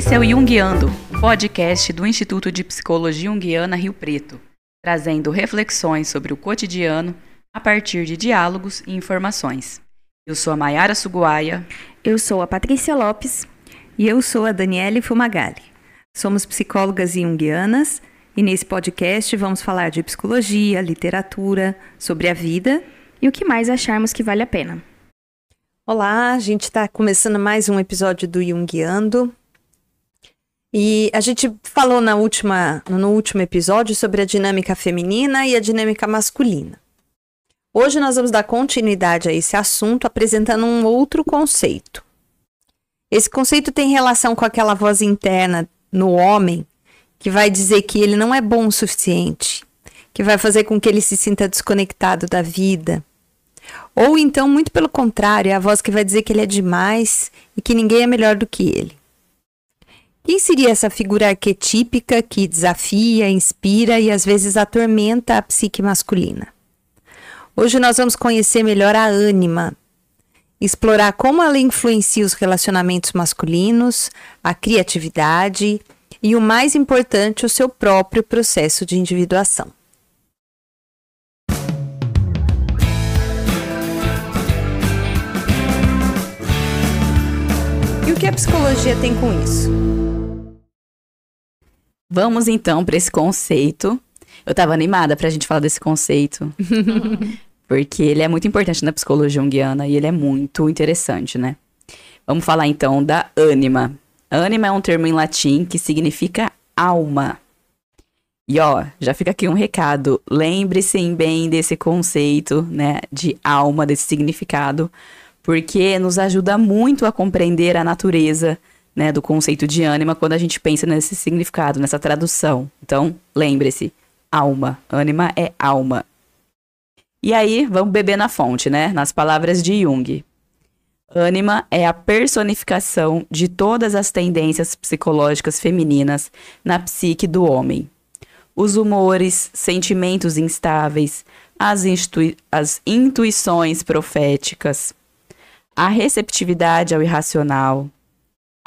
Esse é o Jungiando, o podcast do Instituto de Psicologia Junguiana Rio Preto, trazendo reflexões sobre o cotidiano a partir de diálogos e informações. Eu sou a Mayara Suguaia. Eu sou a Patrícia Lopes. E eu sou a Daniele Fumagalli. Somos psicólogas junguianas e nesse podcast vamos falar de psicologia, literatura, sobre a vida e o que mais acharmos que vale a pena. Olá, a gente está começando mais um episódio do Jungiando. E a gente falou na última, no último episódio sobre a dinâmica feminina e a dinâmica masculina. Hoje nós vamos dar continuidade a esse assunto apresentando um outro conceito. Esse conceito tem relação com aquela voz interna no homem que vai dizer que ele não é bom o suficiente, que vai fazer com que ele se sinta desconectado da vida. Ou então, muito pelo contrário, é a voz que vai dizer que ele é demais e que ninguém é melhor do que ele. Quem seria essa figura arquetípica que desafia, inspira e às vezes atormenta a psique masculina? Hoje nós vamos conhecer melhor a ânima, explorar como ela influencia os relacionamentos masculinos, a criatividade e, o mais importante, o seu próprio processo de individuação. E o que a psicologia tem com isso? Vamos então para esse conceito. Eu estava animada para a gente falar desse conceito. porque ele é muito importante na psicologia junguiana e ele é muito interessante, né? Vamos falar então da ânima. Ânima é um termo em latim que significa alma. E ó, já fica aqui um recado. Lembre-se bem desse conceito, né, de alma, desse significado, porque nos ajuda muito a compreender a natureza, né, do conceito de ânima quando a gente pensa nesse significado, nessa tradução. Então, lembre-se, alma. Ânima é alma. E aí, vamos beber na fonte, né? Nas palavras de Jung. Ânima é a personificação de todas as tendências psicológicas femininas na psique do homem. Os humores, sentimentos instáveis, as, as intuições proféticas, a receptividade ao irracional,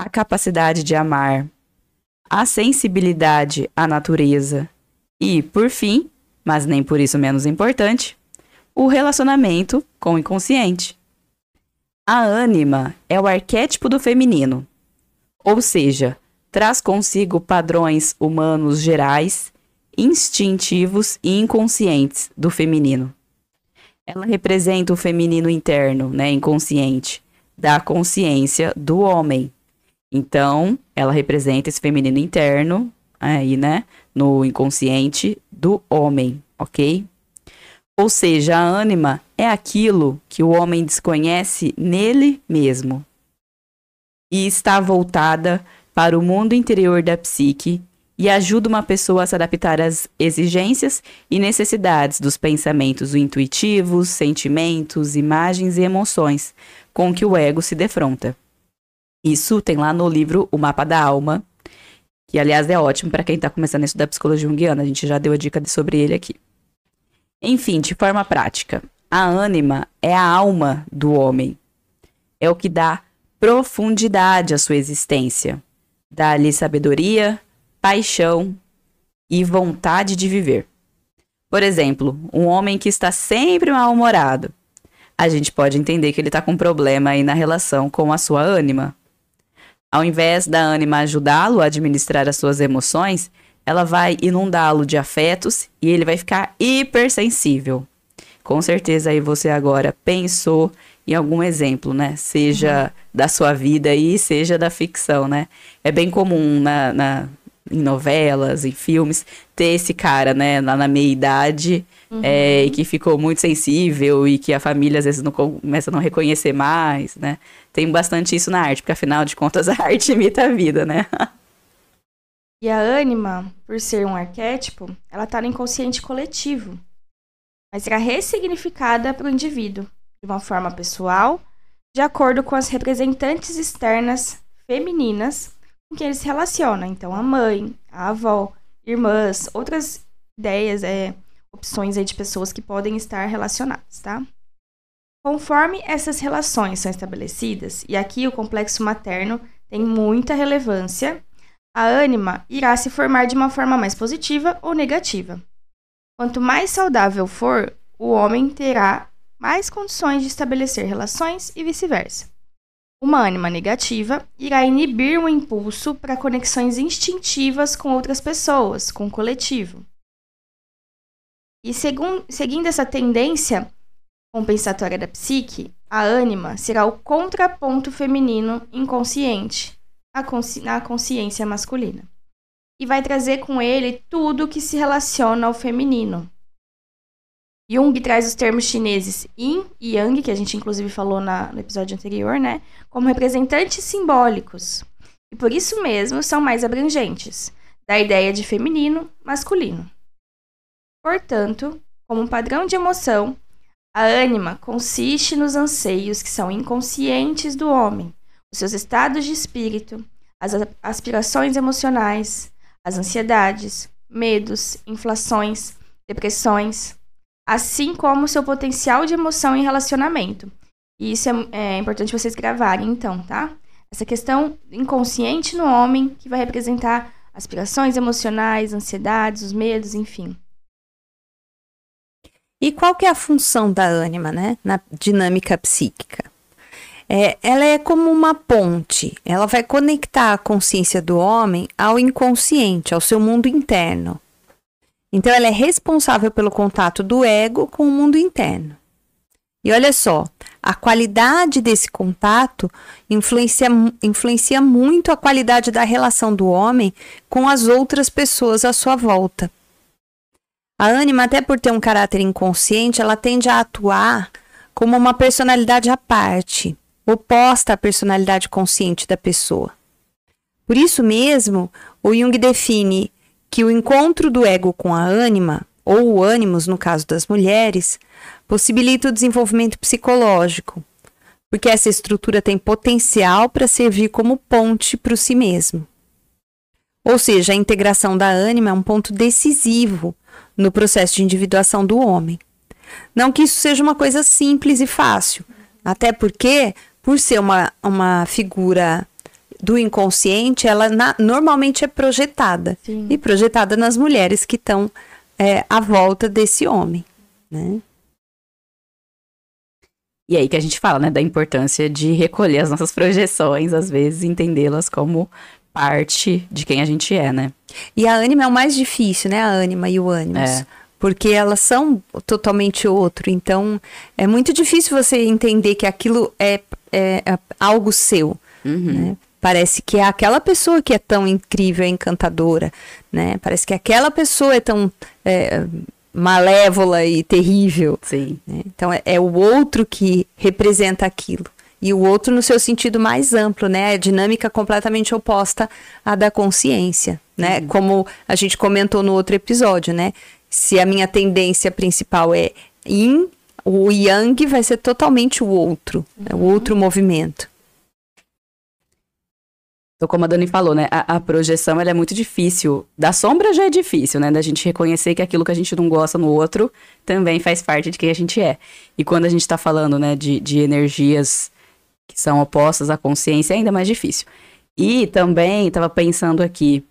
a capacidade de amar, a sensibilidade à natureza e, por fim, mas nem por isso menos importante, o relacionamento com o inconsciente. A ânima é o arquétipo do feminino, ou seja, traz consigo padrões humanos gerais, instintivos e inconscientes do feminino. Ela representa o feminino interno, né, inconsciente, da consciência do homem. Então, ela representa esse feminino interno aí, né, no inconsciente do homem, ok? Ou seja, a ânima é aquilo que o homem desconhece nele mesmo e está voltada para o mundo interior da psique e ajuda uma pessoa a se adaptar às exigências e necessidades dos pensamentos intuitivos, sentimentos, imagens e emoções com que o ego se defronta. Isso tem lá no livro O Mapa da Alma, que aliás é ótimo para quem está começando a estudar psicologia junguiana, a gente já deu a dica sobre ele aqui. Enfim, de forma prática, a ânima é a alma do homem. É o que dá profundidade à sua existência. Dá-lhe sabedoria, paixão e vontade de viver. Por exemplo, um homem que está sempre mal-humorado. A gente pode entender que ele está com um problema aí na relação com a sua ânima. Ao invés da ânima ajudá-lo a administrar as suas emoções, ela vai inundá-lo de afetos e ele vai ficar hipersensível. Com certeza aí você agora pensou em algum exemplo, né? Seja uhum. da sua vida aí, seja da ficção, né? É bem comum na, na, em novelas, em filmes, ter esse cara, né, lá na meia idade, uhum. é, e que ficou muito sensível e que a família às vezes não começa a não reconhecer mais, né? Tem bastante isso na arte, porque afinal de contas a arte imita a vida, né? E a ânima, por ser um arquétipo, ela está no inconsciente coletivo, mas será ressignificada para o indivíduo, de uma forma pessoal, de acordo com as representantes externas femininas com quem ele se relaciona. Então, a mãe, a avó, irmãs, outras ideias, é, opções aí de pessoas que podem estar relacionadas, tá? Conforme essas relações são estabelecidas, e aqui o complexo materno tem muita relevância, a ânima irá se formar de uma forma mais positiva ou negativa. Quanto mais saudável for, o homem terá mais condições de estabelecer relações e vice-versa. Uma ânima negativa irá inibir o impulso para conexões instintivas com outras pessoas, com o coletivo. E seguindo essa tendência compensatória da psique, a ânima será o contraponto feminino inconsciente consci na consciência masculina. E vai trazer com ele tudo que se relaciona ao feminino. Jung traz os termos chineses yin e yang, que a gente inclusive falou na, no episódio anterior, né, como representantes simbólicos. E por isso mesmo são mais abrangentes, da ideia de feminino, masculino. Portanto, como um padrão de emoção, a ânima consiste nos anseios que são inconscientes do homem, os seus estados de espírito, as aspirações emocionais, as ansiedades, medos, inflações, depressões, assim como seu potencial de emoção em relacionamento. E isso é, é importante vocês gravarem, então, tá? Essa questão inconsciente no homem que vai representar aspirações emocionais, ansiedades, os medos, enfim. E qual que é a função da ânima, né, na dinâmica psíquica? É, ela é como uma ponte, ela vai conectar a consciência do homem ao inconsciente, ao seu mundo interno. Então, ela é responsável pelo contato do ego com o mundo interno. E olha só, a qualidade desse contato influencia, influencia muito a qualidade da relação do homem com as outras pessoas à sua volta. A ânima, até por ter um caráter inconsciente, ela tende a atuar como uma personalidade à parte, oposta à personalidade consciente da pessoa. Por isso mesmo, o Jung define que o encontro do ego com a ânima, ou o ânimos no caso das mulheres, possibilita o desenvolvimento psicológico, porque essa estrutura tem potencial para servir como ponte para o si mesmo. Ou seja, a integração da ânima é um ponto decisivo no processo de individuação do homem. Não que isso seja uma coisa simples e fácil, até porque, por ser uma, uma figura do inconsciente, ela na, normalmente é projetada Sim. e projetada nas mulheres que estão é, à volta desse homem, né? E aí que a gente fala, né, da importância de recolher as nossas projeções, às vezes entendê-las como parte de quem a gente é, né? E a ânima é o mais difícil, né? A ânima e o ânimos. É. Porque elas são totalmente outro. Então, é muito difícil você entender que aquilo é, é, é algo seu. Uhum. Né? Parece que é aquela pessoa que é tão incrível, encantadora, né? Parece que aquela pessoa é tão é, malévola e terrível. Sim. Né? Então, é, é o outro que representa aquilo e o outro no seu sentido mais amplo, né? A dinâmica completamente oposta à da consciência, né? Uhum. Como a gente comentou no outro episódio, né? Se a minha tendência principal é yin, o yang vai ser totalmente o outro, uhum. né? o outro movimento. Então, como a Dani falou, né? A, a, projeção é muito difícil. Da sombra já é difícil, né? Da gente reconhecer que aquilo que a gente não gosta no outro também faz parte de quem a gente é. E quando a gente tá falando, né, de, de energias que são opostas à consciência, é ainda mais difícil. E também estava pensando aqui,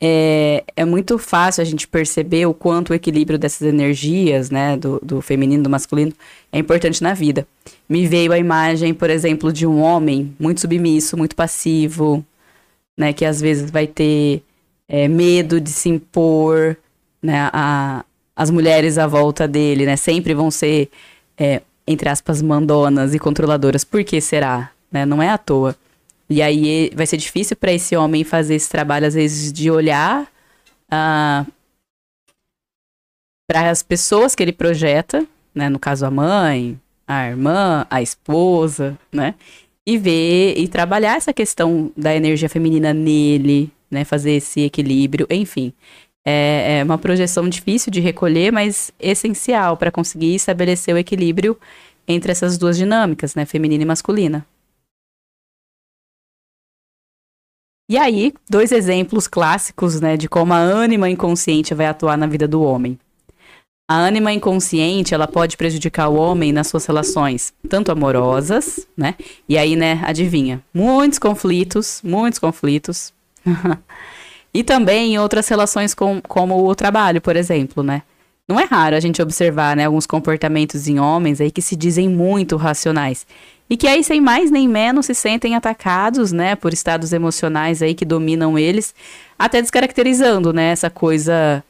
é, é muito fácil a gente perceber o quanto o equilíbrio dessas energias, né, do, do feminino do masculino, é importante na vida. Me veio a imagem, por exemplo, de um homem muito submisso, muito passivo, né, que às vezes vai ter é, medo de se impor, né, a, as mulheres à volta dele, né, sempre vão ser é, entre aspas, mandonas e controladoras. Por que será? Né? Não é à toa. E aí vai ser difícil para esse homem fazer esse trabalho, às vezes, de olhar uh, para as pessoas que ele projeta, né? No caso, a mãe, a irmã, a esposa, né? E ver e trabalhar essa questão da energia feminina nele, né? Fazer esse equilíbrio, enfim. É, é uma projeção difícil de recolher, mas essencial para conseguir estabelecer o equilíbrio entre essas duas dinâmicas, né, feminina e masculina. E aí, dois exemplos clássicos, né, de como a ânima inconsciente vai atuar na vida do homem. A ânima inconsciente, ela pode prejudicar o homem nas suas relações, tanto amorosas, né? E aí, né, adivinha, muitos conflitos, muitos conflitos. e também em outras relações com, como o trabalho, por exemplo, né? Não é raro a gente observar, né, alguns comportamentos em homens aí que se dizem muito racionais. E que aí, sem mais nem menos, se sentem atacados, né, por estados emocionais aí que dominam eles, até descaracterizando, né, essa coisa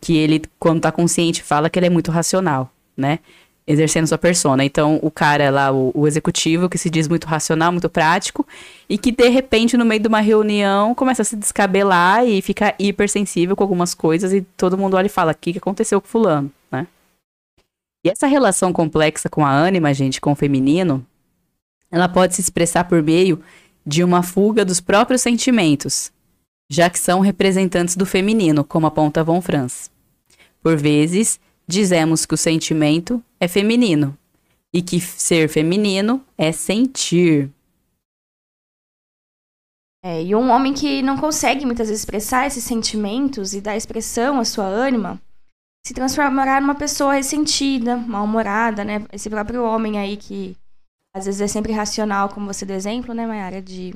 que ele, quando tá consciente, fala que ele é muito racional, né? Exercendo sua persona. Então, o cara lá, o, o, executivo, que se diz muito racional, muito prático, e que de repente, no meio de uma reunião, começa a se descabelar e fica hipersensível com algumas coisas, e todo mundo olha e fala: o que, que aconteceu com Fulano, né? E essa relação complexa com a ânima, gente, com o feminino, ela pode se expressar por meio de uma fuga dos próprios sentimentos, já que são representantes do feminino, como aponta Von Franz. Por vezes, dizemos que o sentimento é feminino e que ser feminino é sentir. É, e um homem que não consegue muitas vezes expressar esses sentimentos e dar expressão à sua ânima se transformará numa pessoa ressentida, mal-humorada, né? Esse próprio homem aí que às vezes é sempre racional, como você deu exemplo, né, Mayara, de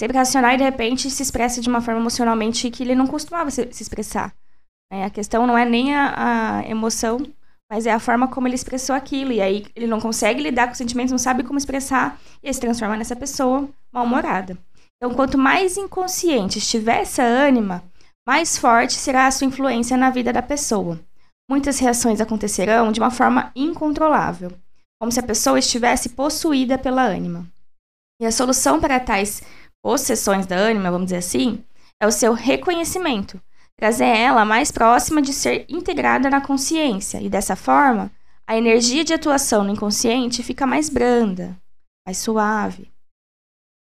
sempre racional e de repente se expressa de uma forma emocionalmente que ele não costumava se, se expressar. É, a questão não é nem a, a, emoção, mas é a forma como ele expressou aquilo. E aí ele não consegue lidar com os sentimentos, não sabe como expressar, e ele se transforma nessa pessoa mal-humorada. Então, quanto mais inconsciente estiver essa ânima, mais forte será a sua influência na vida da pessoa. Muitas reações acontecerão de uma forma incontrolável, como se a pessoa estivesse possuída pela ânima. E a solução para tais possessões da ânima, vamos dizer assim, é o seu reconhecimento, trazer ela mais próxima de ser integrada na consciência, e dessa forma, a energia de atuação no inconsciente fica mais branda, mais suave.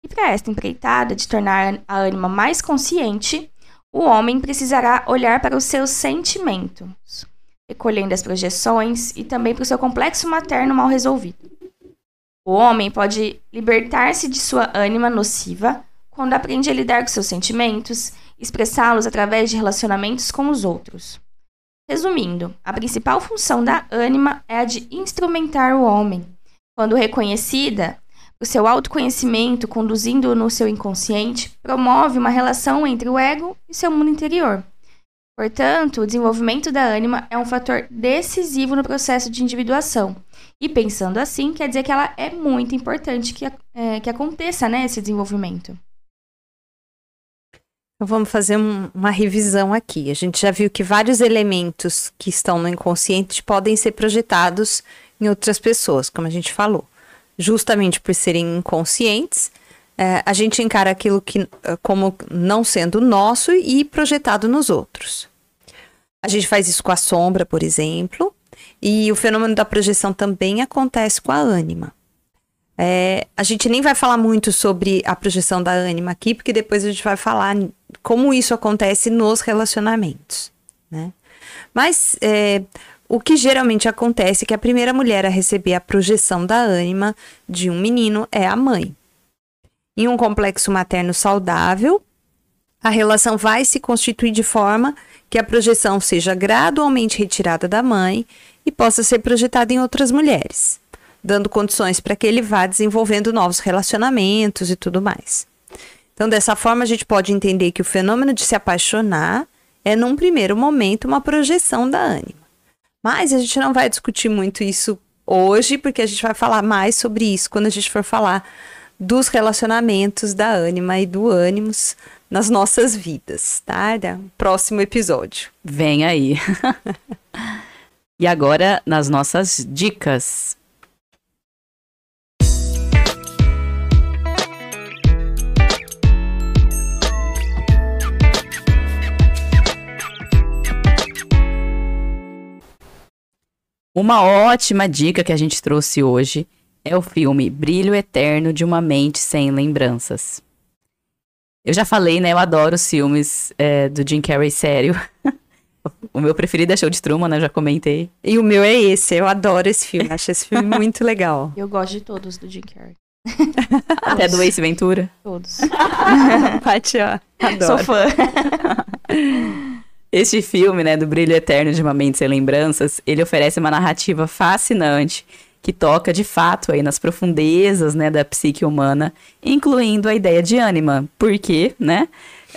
E para esta empreitada de tornar a ânima mais consciente, o homem precisará olhar para os seus sentimentos, recolhendo as projeções e também para o seu complexo materno mal resolvido. O homem pode libertar-se de sua ânima nociva quando aprende a lidar com seus sentimentos, expressá-los através de relacionamentos com os outros. Resumindo, a principal função da ânima é a de instrumentar o homem. Quando reconhecida, o seu autoconhecimento, conduzindo-o no seu inconsciente, promove uma relação entre o ego e seu mundo interior. Portanto, o desenvolvimento da ânima é um fator decisivo no processo de individuação e pensando assim, quer dizer que ela é muito importante que, é, que aconteça né, esse desenvolvimento. Então vamos fazer um, uma revisão aqui. A gente já viu que vários elementos que estão no inconsciente podem ser projetados em outras pessoas, como a gente falou. Justamente por serem inconscientes, é, a gente encara aquilo que, é, como não sendo nosso e projetado nos outros. A gente faz isso com a sombra, por exemplo, e o fenômeno da projeção também acontece com a ânima. É, a gente nem vai falar muito sobre a projeção da ânima aqui, porque depois a gente vai falar como isso acontece nos relacionamentos, né? Mas é, o que geralmente acontece é que a primeira mulher a receber a projeção da ânima de um menino é a mãe. Em um complexo materno saudável, a relação vai se constituir de forma que a projeção seja gradualmente retirada da mãe e possa ser projetada em outras mulheres, dando condições para que ele vá desenvolvendo novos relacionamentos e tudo mais. Então, dessa forma, a gente pode entender que o fenômeno de se apaixonar é, num primeiro momento, uma projeção da ânima. Mas a gente não vai discutir muito isso hoje, porque a gente vai falar mais sobre isso quando a gente for falar dos relacionamentos da ânima e do ânimos nas nossas vidas, tá? Próximo episódio. Vem aí. E agora, nas nossas dicas. Uma ótima dica que a gente trouxe hoje é o filme Brilho Eterno de uma Mente Sem Lembranças. Eu já falei, né? Eu adoro os filmes é, do Jim Carrey sério. O meu preferido é Show de Truman, né? Já comentei. E o meu é esse. Eu adoro esse filme. Acho esse filme muito legal. Eu gosto de todos do Jim Carrey. Até do Ace Ventura? Todos. Paty, ó. Adoro. Sou fã. Este filme, né, do Brilho Eterno de uma Mente Sem Lembranças, ele oferece uma narrativa fascinante que toca de fato aí nas profundezas, né, da psique humana, incluindo a ideia de ânima. Porque, né,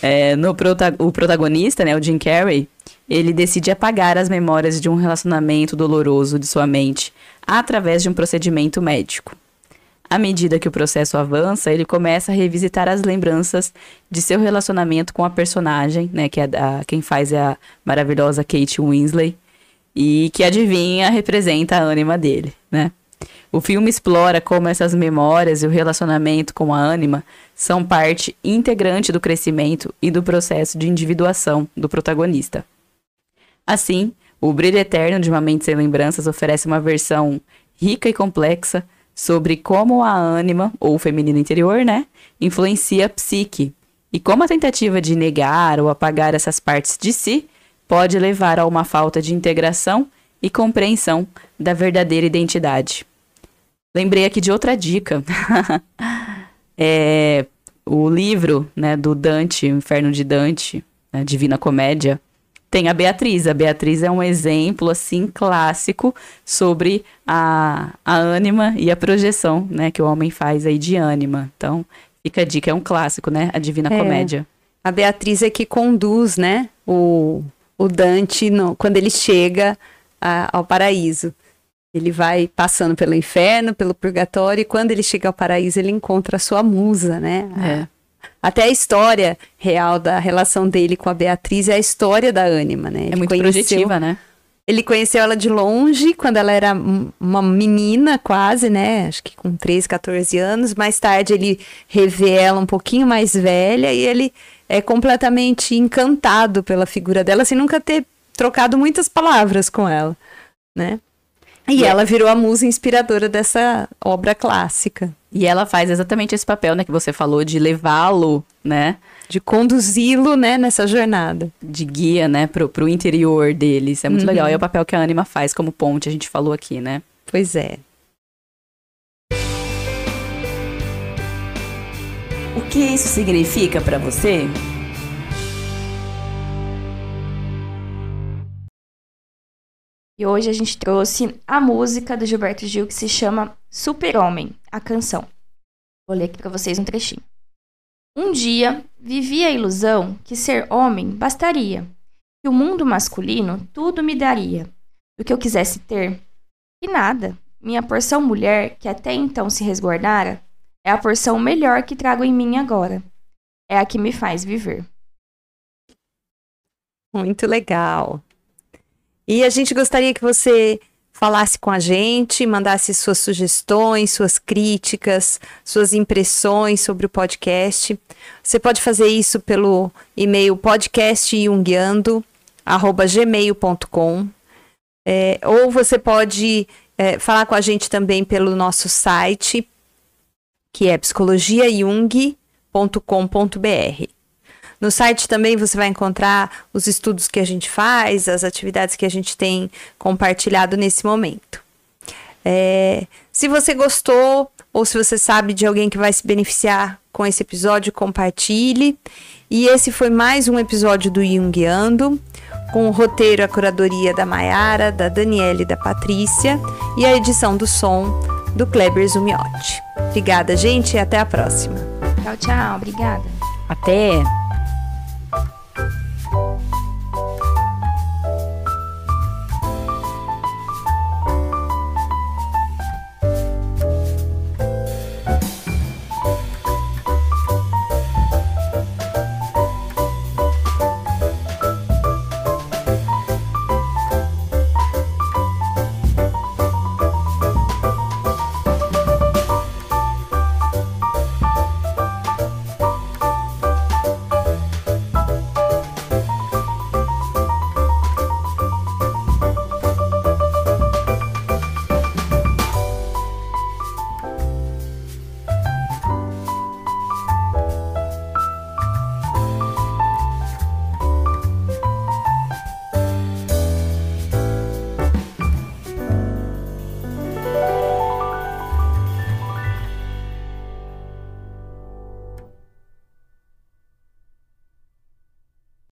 é, no prota o protagonista, né, o Jim Carrey, ele decide apagar as memórias de um relacionamento doloroso de sua mente através de um procedimento médico. À medida que o processo avança, ele começa a revisitar as lembranças de seu relacionamento com a personagem, né, que é a, quem faz é a maravilhosa Kate Winslet, e que adivinha representa a ânima dele, né? O filme explora como essas memórias e o relacionamento com a ânima são parte integrante do crescimento e do processo de individuação do protagonista. Assim, o Brilho Eterno de uma Mente Sem Lembranças oferece uma versão rica e complexa sobre como a ânima, ou o feminino interior, né, influencia a psique e como a tentativa de negar ou apagar essas partes de si pode levar a uma falta de integração e compreensão da verdadeira identidade. Lembrei aqui de outra dica. é o livro, né, do Dante, o Inferno de Dante, a Divina Comédia, tem a Beatriz. A Beatriz é um exemplo, assim, clássico sobre a, a ânima e a projeção, né, que o homem faz aí de ânima. Então, fica a dica, é um clássico, né, a Divina é. Comédia. A Beatriz é que conduz, né, o, o Dante no, quando ele chega a, ao paraíso. Ele vai passando pelo inferno, pelo purgatório, e quando ele chega ao paraíso, ele encontra a sua musa, né? É. Até a história real da relação dele com a Beatriz é a história da ânima, né? Ele é muito conheceu, projetiva, né? Ele conheceu ela de longe, quando ela era uma menina quase, né? Acho que com 13, 14 anos. Mais tarde ele revê ela um pouquinho mais velha e ele é completamente encantado pela figura dela, sem nunca ter trocado muitas palavras com ela, né? E ela virou a musa inspiradora dessa obra clássica. E ela faz exatamente esse papel, né, que você falou, de levá-lo, né? De conduzi-lo, né, nessa jornada. De guia, né, pro, pro interior dele. Isso é muito uhum. legal. E é o papel que a Anima faz como ponte, a gente falou aqui, né? Pois é. Que isso significa para você? E hoje a gente trouxe a música do Gilberto Gil que se chama Super-Homem, a canção. Vou ler aqui para vocês um trechinho. Um dia vivi a ilusão que ser homem bastaria, que o mundo masculino tudo me daria, do que eu quisesse ter. E nada, minha porção mulher, que até então se resguardara, é a porção melhor que trago em mim agora. É a que me faz viver. Muito legal. E a gente gostaria que você falasse com a gente, mandasse suas sugestões, suas críticas, suas impressões sobre o podcast. Você pode fazer isso pelo e-mail podcastjunguiando@gmail.com. É, ou você pode é, falar com a gente também pelo nosso site, que é psicologiajung.com.br. No site também você vai encontrar os estudos que a gente faz, as atividades que a gente tem compartilhado nesse momento. É, se você gostou ou se você sabe de alguém que vai se beneficiar com esse episódio, compartilhe. E esse foi mais um episódio do Jungiando, com o roteiro, a curadoria da Maiara, da Daniela e da Patrícia e a edição do som do Kleber Zumiotti. Obrigada, gente, e até a próxima. Tchau, tchau. Obrigada. Até!